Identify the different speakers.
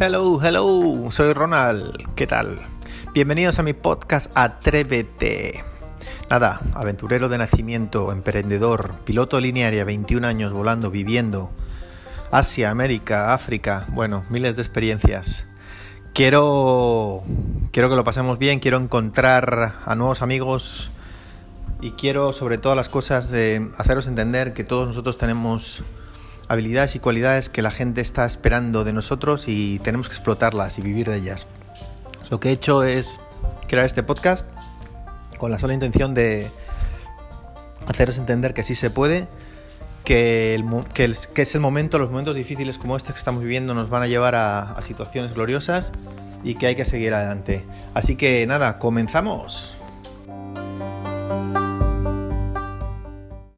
Speaker 1: Hello, hello, soy Ronald, ¿qué tal? Bienvenidos a mi podcast Atrévete. Nada, aventurero de nacimiento, emprendedor, piloto linearia, 21 años volando, viviendo, Asia, América, África, bueno, miles de experiencias. Quiero, quiero que lo pasemos bien, quiero encontrar a nuevos amigos y quiero sobre todas las cosas de haceros entender que todos nosotros tenemos habilidades y cualidades que la gente está esperando de nosotros y tenemos que explotarlas y vivir de ellas. Lo que he hecho es crear este podcast con la sola intención de haceros entender que sí se puede, que, es el momento, los momentos difíciles como este que estamos viviendo nos van a llevar a situaciones gloriosas y que hay que seguir adelante. Así que nada, comenzamos.